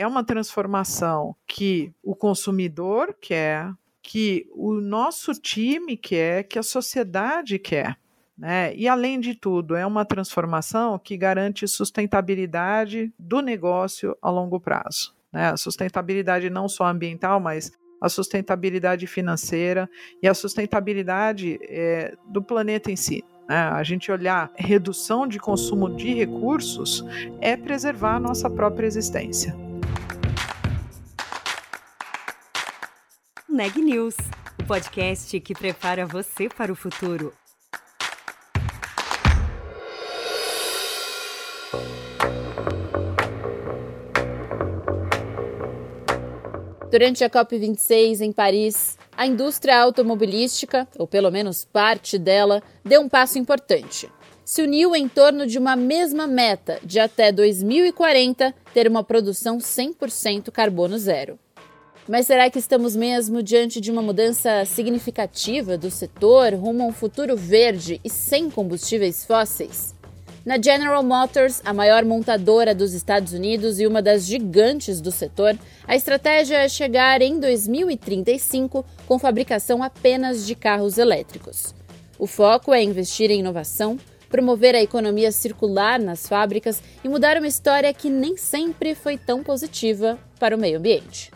é uma transformação que o consumidor quer, que o nosso time quer, que a sociedade quer. Né? E, além de tudo, é uma transformação que garante sustentabilidade do negócio a longo prazo. Né? Sustentabilidade não só ambiental, mas a sustentabilidade financeira e a sustentabilidade é, do planeta em si. Né? A gente olhar redução de consumo de recursos é preservar a nossa própria existência. Neg News, o podcast que prepara você para o futuro. Durante a COP26 em Paris, a indústria automobilística, ou pelo menos parte dela, deu um passo importante. Se uniu em torno de uma mesma meta de até 2040 ter uma produção 100% carbono zero. Mas será que estamos mesmo diante de uma mudança significativa do setor rumo a um futuro verde e sem combustíveis fósseis? Na General Motors, a maior montadora dos Estados Unidos e uma das gigantes do setor, a estratégia é chegar em 2035 com fabricação apenas de carros elétricos. O foco é investir em inovação, promover a economia circular nas fábricas e mudar uma história que nem sempre foi tão positiva para o meio ambiente.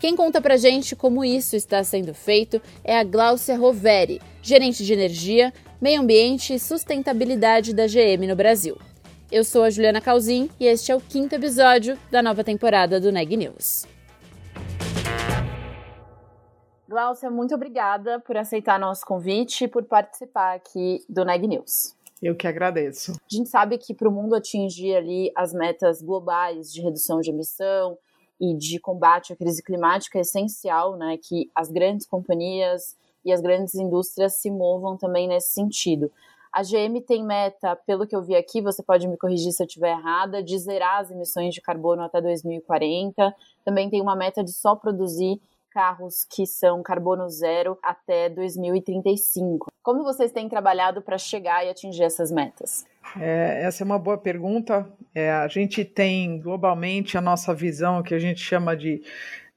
Quem conta pra gente como isso está sendo feito é a Gláucia Roveri, gerente de energia, meio ambiente e sustentabilidade da GM no Brasil. Eu sou a Juliana Calzin e este é o quinto episódio da nova temporada do Neg News. Glaucia, muito obrigada por aceitar nosso convite e por participar aqui do Neg News. Eu que agradeço. A gente sabe que para o mundo atingir ali as metas globais de redução de emissão e de combate à crise climática é essencial, né, que as grandes companhias e as grandes indústrias se movam também nesse sentido. A GM tem meta, pelo que eu vi aqui, você pode me corrigir se eu estiver errada, de zerar as emissões de carbono até 2040. Também tem uma meta de só produzir carros que são carbono zero até 2035. Como vocês têm trabalhado para chegar e atingir essas metas? É, essa é uma boa pergunta. É, a gente tem globalmente a nossa visão que a gente chama de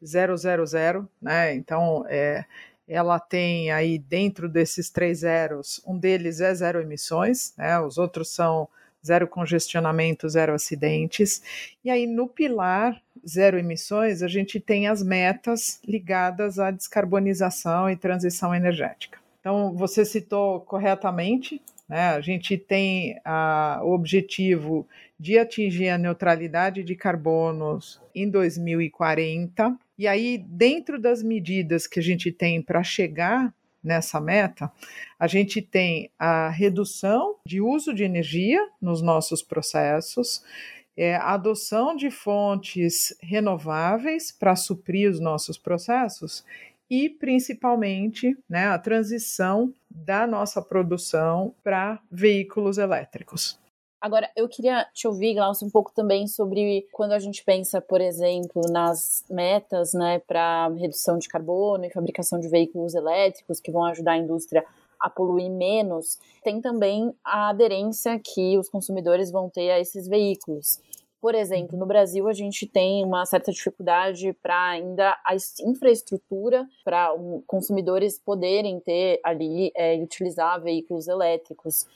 000, né? Então, é, ela tem aí dentro desses três zeros, um deles é zero emissões, né? os outros são zero congestionamento, zero acidentes. E aí no pilar zero emissões, a gente tem as metas ligadas à descarbonização e transição energética. Então, você citou corretamente, né? a gente tem a, o objetivo de atingir a neutralidade de carbonos em 2040, e aí, dentro das medidas que a gente tem para chegar nessa meta, a gente tem a redução de uso de energia nos nossos processos, é, a adoção de fontes renováveis para suprir os nossos processos e, principalmente, né, a transição da nossa produção para veículos elétricos. Agora, eu queria te ouvir, Glaucio, um pouco também sobre quando a gente pensa, por exemplo, nas metas né, para redução de carbono e fabricação de veículos elétricos que vão ajudar a indústria a poluir menos, tem também a aderência que os consumidores vão ter a esses veículos. Por exemplo, no Brasil a gente tem uma certa dificuldade para ainda a infraestrutura para um, consumidores poderem ter ali é, utilizar veículos elétricos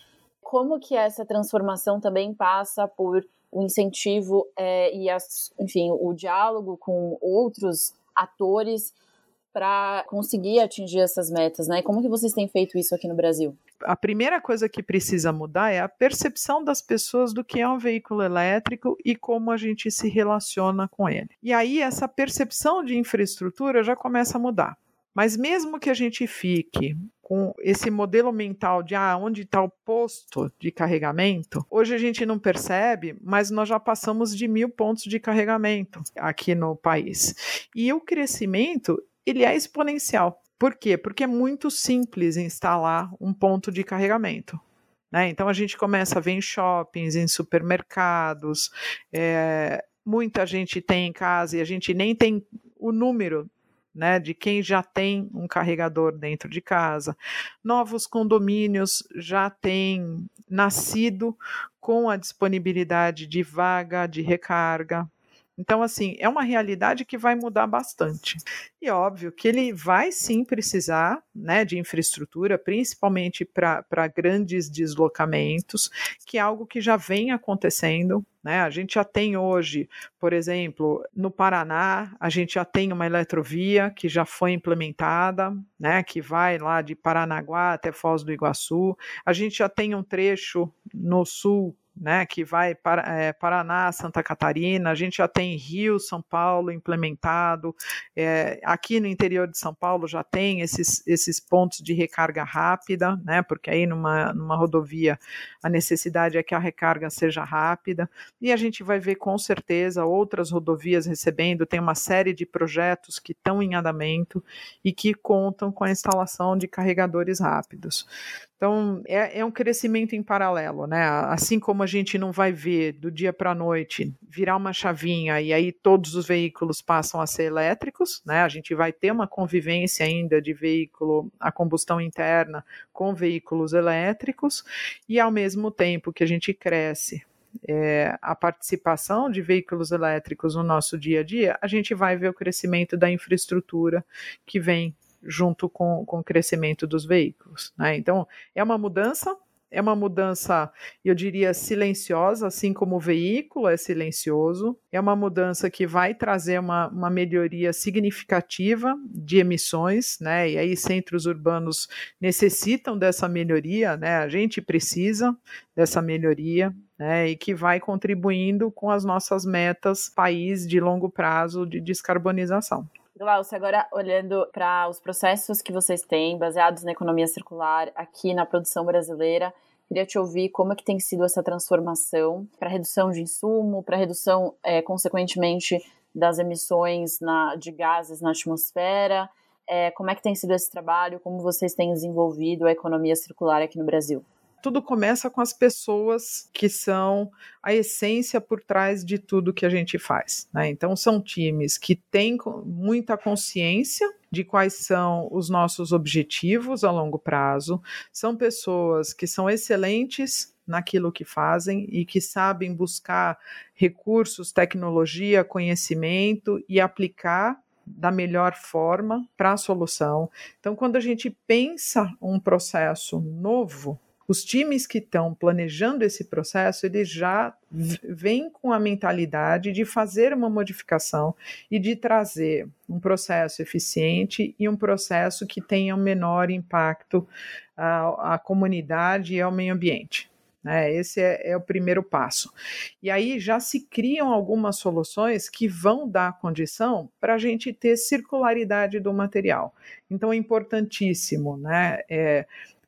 como que essa transformação também passa por o incentivo é, e, as, enfim, o diálogo com outros atores para conseguir atingir essas metas, né? Como que vocês têm feito isso aqui no Brasil? A primeira coisa que precisa mudar é a percepção das pessoas do que é um veículo elétrico e como a gente se relaciona com ele. E aí essa percepção de infraestrutura já começa a mudar. Mas mesmo que a gente fique com esse modelo mental de ah, onde está o posto de carregamento, hoje a gente não percebe, mas nós já passamos de mil pontos de carregamento aqui no país. E o crescimento ele é exponencial. Por quê? Porque é muito simples instalar um ponto de carregamento. Né? Então a gente começa a ver em shoppings, em supermercados, é, muita gente tem em casa e a gente nem tem o número né, de quem já tem um carregador dentro de casa. Novos condomínios já têm nascido com a disponibilidade de vaga de recarga. Então, assim, é uma realidade que vai mudar bastante. E óbvio que ele vai sim precisar né, de infraestrutura, principalmente para grandes deslocamentos, que é algo que já vem acontecendo. Né? A gente já tem hoje, por exemplo, no Paraná, a gente já tem uma eletrovia que já foi implementada, né, que vai lá de Paranaguá até Foz do Iguaçu. A gente já tem um trecho no sul né, que vai para é, Paraná, Santa Catarina, a gente já tem Rio, São Paulo implementado, é, aqui no interior de São Paulo já tem esses, esses pontos de recarga rápida, né, porque aí numa, numa rodovia a necessidade é que a recarga seja rápida, e a gente vai ver com certeza outras rodovias recebendo, tem uma série de projetos que estão em andamento e que contam com a instalação de carregadores rápidos. Então, é, é, um crescimento em paralelo, né? Assim como a gente não vai ver do dia para a noite virar uma chavinha e aí todos os veículos passam a ser elétricos, né? A gente vai ter uma convivência ainda de veículo a combustão interna com veículos elétricos, e ao mesmo tempo que a gente cresce é, a participação de veículos elétricos no nosso dia a dia, a gente vai ver o crescimento da infraestrutura que vem junto com, com o crescimento dos veículos. Né? Então, é uma mudança, é uma mudança, eu diria, silenciosa, assim como o veículo é silencioso, é uma mudança que vai trazer uma, uma melhoria significativa de emissões, né? E aí centros urbanos necessitam dessa melhoria, né? A gente precisa dessa melhoria, né? E que vai contribuindo com as nossas metas país de longo prazo de descarbonização. Glaucio, agora olhando para os processos que vocês têm baseados na economia circular aqui na produção brasileira, queria te ouvir como é que tem sido essa transformação para redução de insumo, para redução, é, consequentemente, das emissões na, de gases na atmosfera. É, como é que tem sido esse trabalho? Como vocês têm desenvolvido a economia circular aqui no Brasil? Tudo começa com as pessoas que são a essência por trás de tudo que a gente faz. Né? Então, são times que têm muita consciência de quais são os nossos objetivos a longo prazo, são pessoas que são excelentes naquilo que fazem e que sabem buscar recursos, tecnologia, conhecimento e aplicar da melhor forma para a solução. Então, quando a gente pensa um processo novo, os times que estão planejando esse processo, eles já vêm com a mentalidade de fazer uma modificação e de trazer um processo eficiente e um processo que tenha um menor impacto à, à comunidade e ao meio ambiente. Né? Esse é, é, o primeiro passo. E aí já se criam algumas soluções que vão dar condição para a gente ter circularidade do material. Então é importantíssimo, né? É,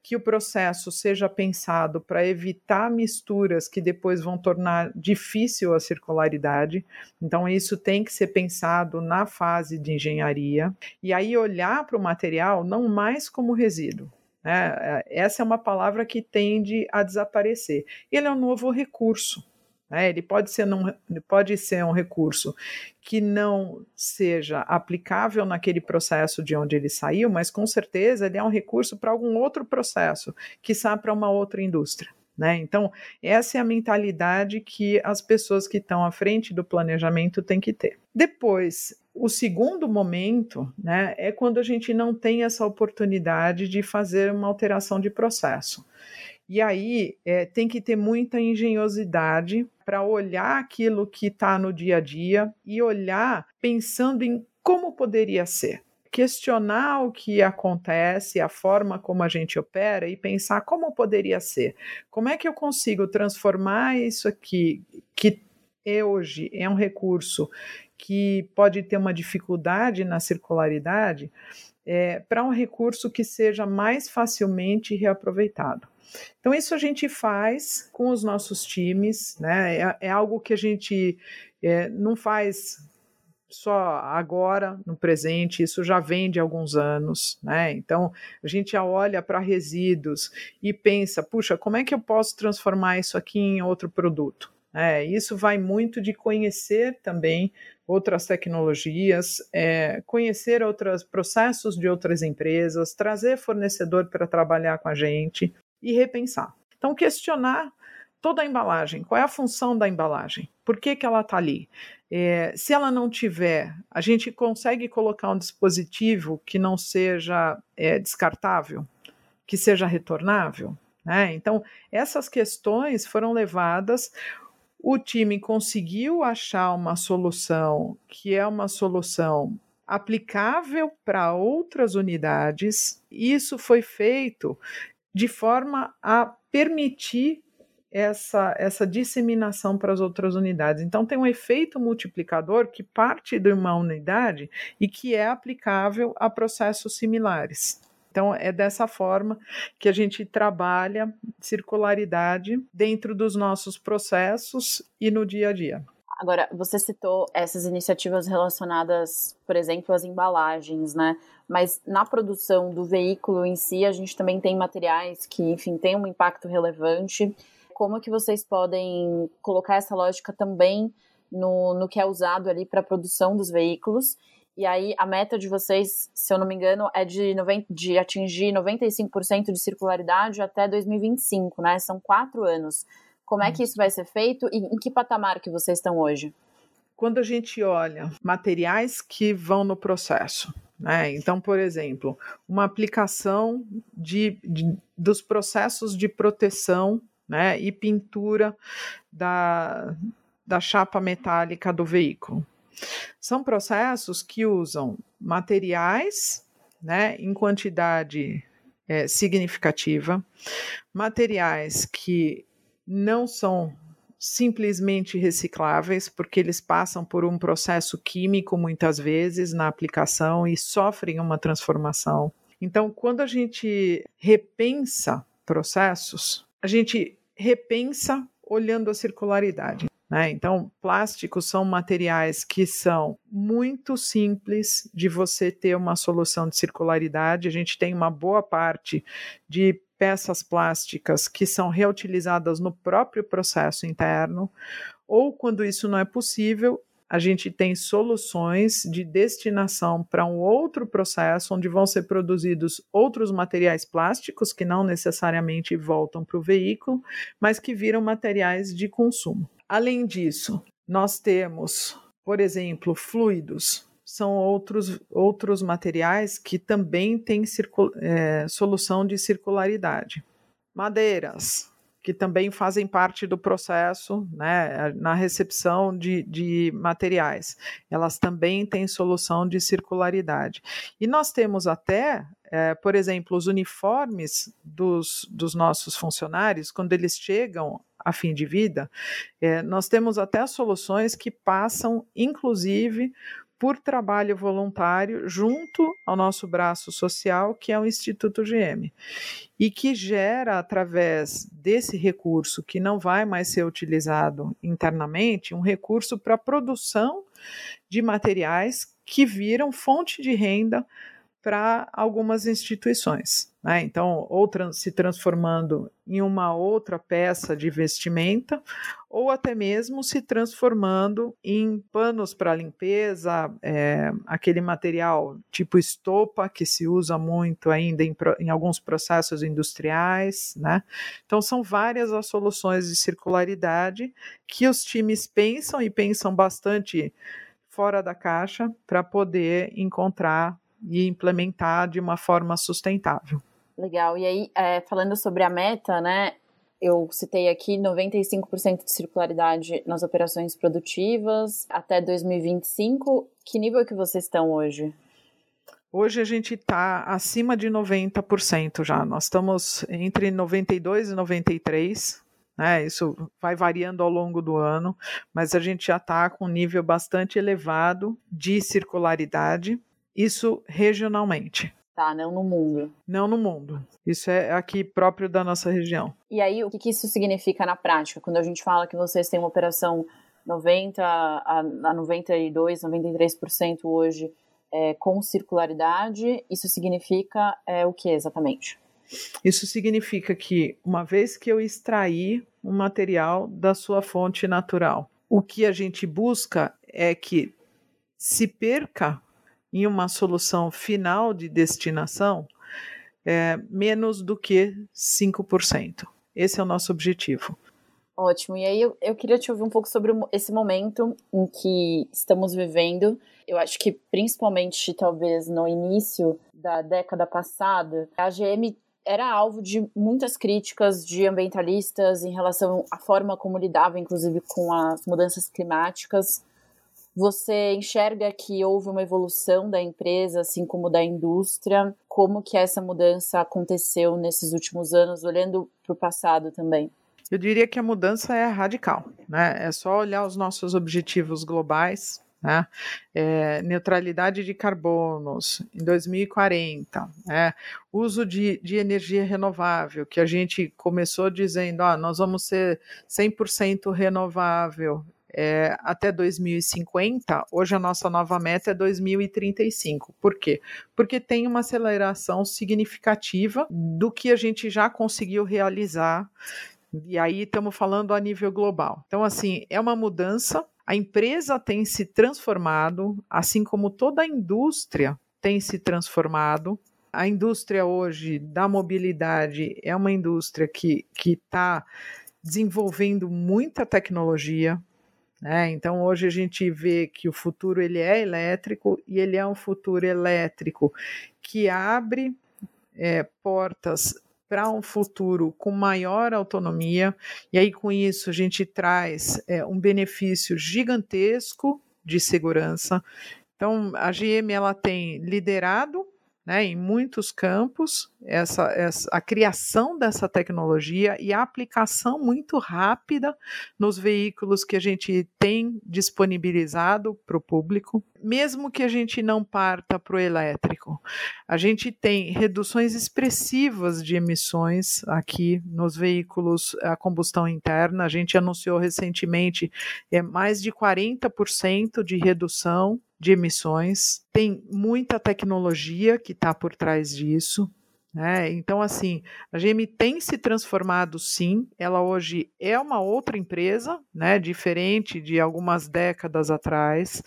que o processo seja pensado para evitar misturas que depois vão tornar difícil a circularidade. Então, isso tem que ser pensado na fase de engenharia. E aí, olhar para o material não mais como resíduo. Né? Essa é uma palavra que tende a desaparecer. Ele é um novo recurso. Né? Ele pode ser, num, pode ser um recurso que não seja aplicável naquele processo de onde ele saiu, mas com certeza ele é um recurso para algum outro processo, que para uma outra indústria. Né? Então, essa é a mentalidade que as pessoas que estão à frente do planejamento têm que ter. Depois, o segundo momento né, é quando a gente não tem essa oportunidade de fazer uma alteração de processo. E aí é, tem que ter muita engenhosidade para olhar aquilo que está no dia a dia e olhar pensando em como poderia ser. Questionar o que acontece, a forma como a gente opera e pensar como poderia ser. Como é que eu consigo transformar isso aqui, que é hoje é um recurso que pode ter uma dificuldade na circularidade, é, para um recurso que seja mais facilmente reaproveitado. Então, isso a gente faz com os nossos times, né? É, é algo que a gente é, não faz só agora, no presente, isso já vem de alguns anos, né? Então, a gente olha para resíduos e pensa, puxa, como é que eu posso transformar isso aqui em outro produto? É, isso vai muito de conhecer também outras tecnologias, é, conhecer outros processos de outras empresas, trazer fornecedor para trabalhar com a gente e repensar. Então, questionar toda a embalagem. Qual é a função da embalagem? Por que, que ela está ali? É, se ela não tiver, a gente consegue colocar um dispositivo que não seja é, descartável, que seja retornável. Né? Então, essas questões foram levadas. O time conseguiu achar uma solução que é uma solução aplicável para outras unidades. Isso foi feito de forma a permitir essa, essa disseminação para as outras unidades. Então, tem um efeito multiplicador que parte de uma unidade e que é aplicável a processos similares. Então, é dessa forma que a gente trabalha circularidade dentro dos nossos processos e no dia a dia. Agora, você citou essas iniciativas relacionadas, por exemplo, às embalagens, né? Mas na produção do veículo em si, a gente também tem materiais que, enfim, têm um impacto relevante como que vocês podem colocar essa lógica também no, no que é usado ali para a produção dos veículos. E aí a meta de vocês, se eu não me engano, é de, 90, de atingir 95% de circularidade até 2025, né? São quatro anos. Como é que isso vai ser feito e em que patamar que vocês estão hoje? Quando a gente olha materiais que vão no processo, né? Então, por exemplo, uma aplicação de, de, dos processos de proteção né, e pintura da, da chapa metálica do veículo. São processos que usam materiais né, em quantidade é, significativa, materiais que não são simplesmente recicláveis, porque eles passam por um processo químico muitas vezes na aplicação e sofrem uma transformação. Então, quando a gente repensa processos, a gente repensa olhando a circularidade. Né? Então, plásticos são materiais que são muito simples de você ter uma solução de circularidade. A gente tem uma boa parte de peças plásticas que são reutilizadas no próprio processo interno, ou quando isso não é possível, a gente tem soluções de destinação para um outro processo, onde vão ser produzidos outros materiais plásticos que não necessariamente voltam para o veículo, mas que viram materiais de consumo. Além disso, nós temos, por exemplo, fluidos. São outros, outros materiais que também têm é, solução de circularidade. Madeiras, que também fazem parte do processo né, na recepção de, de materiais. Elas também têm solução de circularidade. E nós temos até, é, por exemplo, os uniformes dos, dos nossos funcionários, quando eles chegam a fim de vida, é, nós temos até soluções que passam, inclusive, por trabalho voluntário junto ao nosso braço social, que é o Instituto GM, e que gera, através desse recurso, que não vai mais ser utilizado internamente, um recurso para a produção de materiais que viram fonte de renda para algumas instituições. Né? Então, ou trans, se transformando em uma outra peça de vestimenta, ou até mesmo se transformando em panos para limpeza, é, aquele material tipo estopa que se usa muito ainda em, em alguns processos industriais. Né? Então, são várias as soluções de circularidade que os times pensam e pensam bastante fora da caixa para poder encontrar e implementar de uma forma sustentável. Legal. E aí, é, falando sobre a meta, né? Eu citei aqui 95% de circularidade nas operações produtivas até 2025. Que nível que vocês estão hoje? Hoje a gente está acima de 90% já. Nós estamos entre 92 e 93. Né? Isso vai variando ao longo do ano, mas a gente já está com um nível bastante elevado de circularidade isso regionalmente. Tá, não no mundo. Não no mundo. Isso é aqui próprio da nossa região. E aí, o que isso significa na prática? Quando a gente fala que vocês têm uma operação 90 a, 92, 93% hoje é, com circularidade, isso significa é, o que exatamente? Isso significa que, uma vez que eu extrair um material da sua fonte natural, o que a gente busca é que se perca em uma solução final de destinação é, menos do que 5%. Esse é o nosso objetivo. Ótimo. E aí eu, eu queria te ouvir um pouco sobre esse momento em que estamos vivendo. Eu acho que principalmente talvez no início da década passada, a GM era alvo de muitas críticas de ambientalistas em relação à forma como lidava, inclusive, com as mudanças climáticas. Você enxerga que houve uma evolução da empresa, assim como da indústria? Como que essa mudança aconteceu nesses últimos anos, olhando para o passado também? Eu diria que a mudança é radical, né? É só olhar os nossos objetivos globais, né? É, neutralidade de carbonos em 2040, né? uso de, de energia renovável, que a gente começou dizendo, ah, nós vamos ser 100% renovável é, até 2050, hoje a nossa nova meta é 2035. Por quê? Porque tem uma aceleração significativa do que a gente já conseguiu realizar e aí estamos falando a nível global. Então, assim, é uma mudança. A empresa tem se transformado, assim como toda a indústria tem se transformado. A indústria hoje da mobilidade é uma indústria que está desenvolvendo muita tecnologia. Né? Então hoje a gente vê que o futuro ele é elétrico e ele é um futuro elétrico que abre é, portas para um futuro com maior autonomia, e aí com isso a gente traz é, um benefício gigantesco de segurança. Então, a GM ela tem liderado né, em muitos campos, essa, essa, a criação dessa tecnologia e a aplicação muito rápida nos veículos que a gente tem disponibilizado para o público, mesmo que a gente não parta para o elétrico. A gente tem reduções expressivas de emissões aqui nos veículos a combustão interna. A gente anunciou recentemente é, mais de 40% de redução de emissões, tem muita tecnologia que está por trás disso. Né? Então, assim, a GM tem se transformado sim, ela hoje é uma outra empresa, né? diferente de algumas décadas atrás,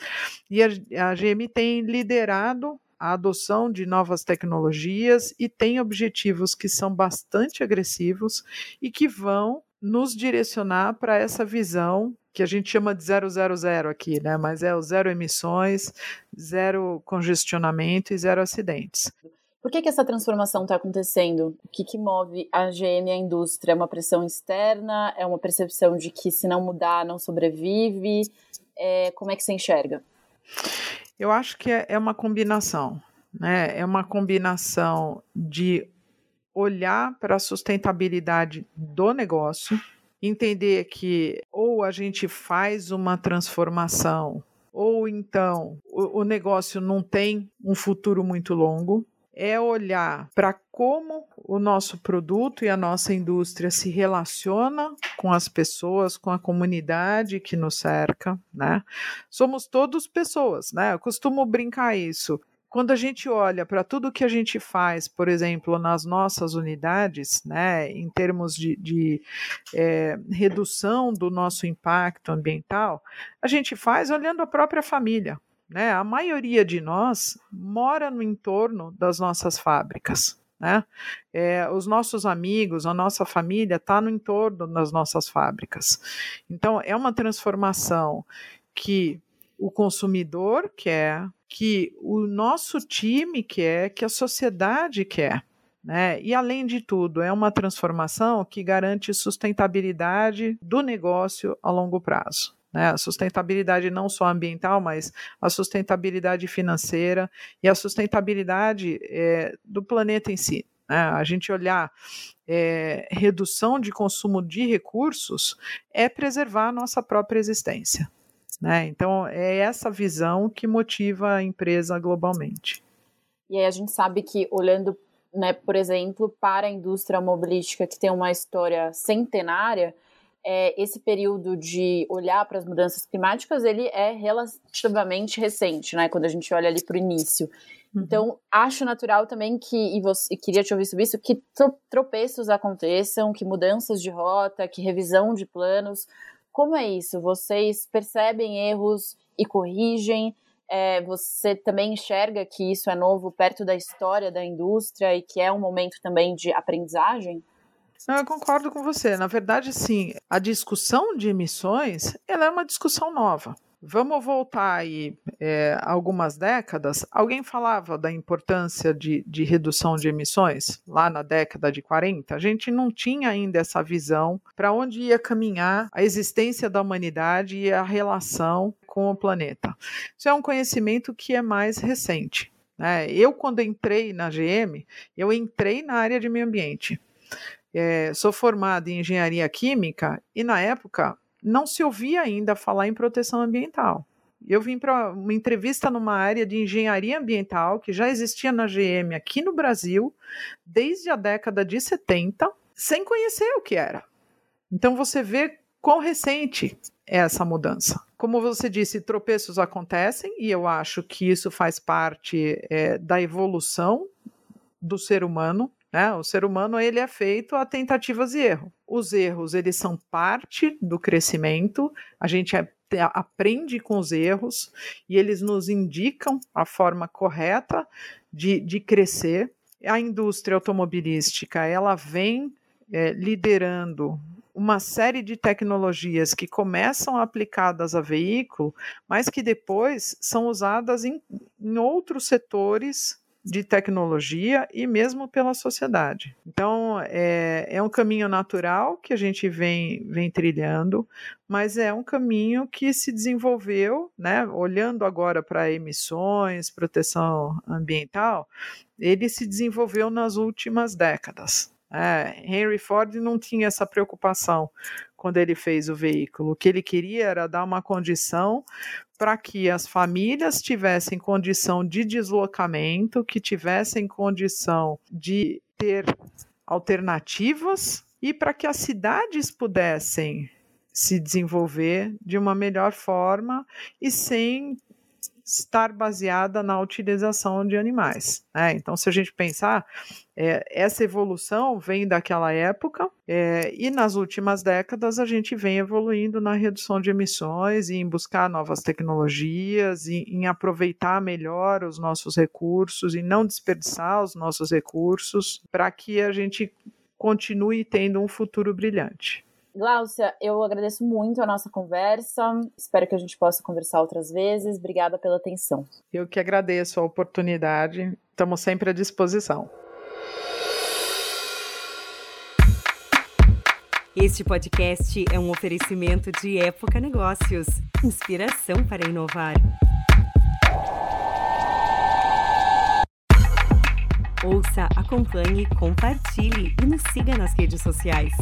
e a, a GM tem liderado a adoção de novas tecnologias e tem objetivos que são bastante agressivos e que vão nos direcionar para essa visão que a gente chama de 000 aqui, né? Mas é o zero emissões, zero congestionamento e zero acidentes. Por que, que essa transformação está acontecendo? O que, que move a GM e a indústria? É uma pressão externa? É uma percepção de que se não mudar, não sobrevive? É, como é que você enxerga? Eu acho que é, é uma combinação. Né? É uma combinação de olhar para a sustentabilidade do negócio, entender que ou a gente faz uma transformação, ou então o, negócio não tem um futuro muito longo, é olhar para como o nosso produto e a nossa indústria se relaciona com as pessoas, com a comunidade que nos cerca, né? Somos todos pessoas, né? Eu costumo brincar isso quando a gente olha para tudo que a gente faz, por exemplo, nas nossas unidades, né, em termos de, de é, redução do nosso impacto ambiental, a gente faz olhando a própria família. Né? A maioria de nós mora no entorno das nossas fábricas. Né? É, os nossos amigos, a nossa família está no entorno das nossas fábricas. Então, é uma transformação que o consumidor quer, que o nosso time quer, que a sociedade quer. Né? E, além de tudo, é uma transformação que garante sustentabilidade do negócio a longo prazo. Né? A sustentabilidade não só ambiental, mas a sustentabilidade financeira e a sustentabilidade é, do planeta em si. Né? A gente olhar é, redução de consumo de recursos é preservar a nossa própria existência. Né? Então, é essa visão que motiva a empresa globalmente. E aí a gente sabe que, olhando, né, por exemplo, para a indústria automobilística que tem uma história centenária, é, esse período de olhar para as mudanças climáticas, ele é relativamente recente, né, quando a gente olha ali para o início. Uhum. Então, acho natural também que, e, você, e queria te ouvir sobre isso, que tropeços aconteçam, que mudanças de rota, que revisão de planos, como é isso? Vocês percebem erros e corrigem? É, você também enxerga que isso é novo perto da história da indústria e que é um momento também de aprendizagem? Não, eu concordo com você. Na verdade, sim, a discussão de emissões ela é uma discussão nova. Vamos voltar aí é, algumas décadas. Alguém falava da importância de, de, redução de emissões lá na década de 40? A gente não tinha ainda essa visão para onde ia caminhar a existência da humanidade e a relação com o planeta. Isso é um conhecimento que é mais recente. Né? Eu, quando entrei na GM, eu entrei na área de meio ambiente. É, sou formado em engenharia química e, na época, não se ouvia ainda falar em proteção ambiental. Eu vim para uma entrevista numa área de engenharia ambiental que já existia na GM aqui no Brasil desde a década de 70, sem conhecer o que era. Então você vê quão recente é essa mudança. Como você disse, tropeços acontecem e eu acho que isso faz parte é, da evolução do ser humano. Né? O ser humano ele é feito a tentativas e erros. Os erros eles são parte do crescimento. A gente é, aprende com os erros e eles nos indicam a forma correta de, de crescer. A indústria automobilística ela vem é, liderando uma série de tecnologias que começam aplicadas a veículo, mas que depois são usadas em, em outros setores de tecnologia e mesmo pela sociedade. Então, é, é um caminho natural que a gente vem, vem trilhando, mas é um caminho que se desenvolveu, né, olhando agora para emissões, proteção ambiental, ele se desenvolveu nas últimas décadas. É, Henry Ford não tinha essa preocupação quando ele fez o veículo. O que ele queria era dar uma condição para que as famílias tivessem condição de deslocamento, que tivessem condição de ter alternativas e para que as cidades pudessem se desenvolver de uma melhor forma e sem estar baseada na utilização de animais. Né? Então, se a gente pensar, é, essa evolução vem daquela época é, e nas últimas décadas a gente vem evoluindo na redução de emissões e em buscar novas tecnologias, em aproveitar melhor os nossos recursos e não desperdiçar os nossos recursos para que a gente continue tendo um futuro brilhante. Gláucia, eu agradeço muito a nossa conversa. Espero que a gente possa conversar outras vezes. Obrigada pela atenção. Eu que agradeço a oportunidade. Estamos sempre à disposição. Este podcast é um oferecimento de Época Negócios inspiração para inovar. Ouça, acompanhe, compartilhe e nos siga nas redes sociais.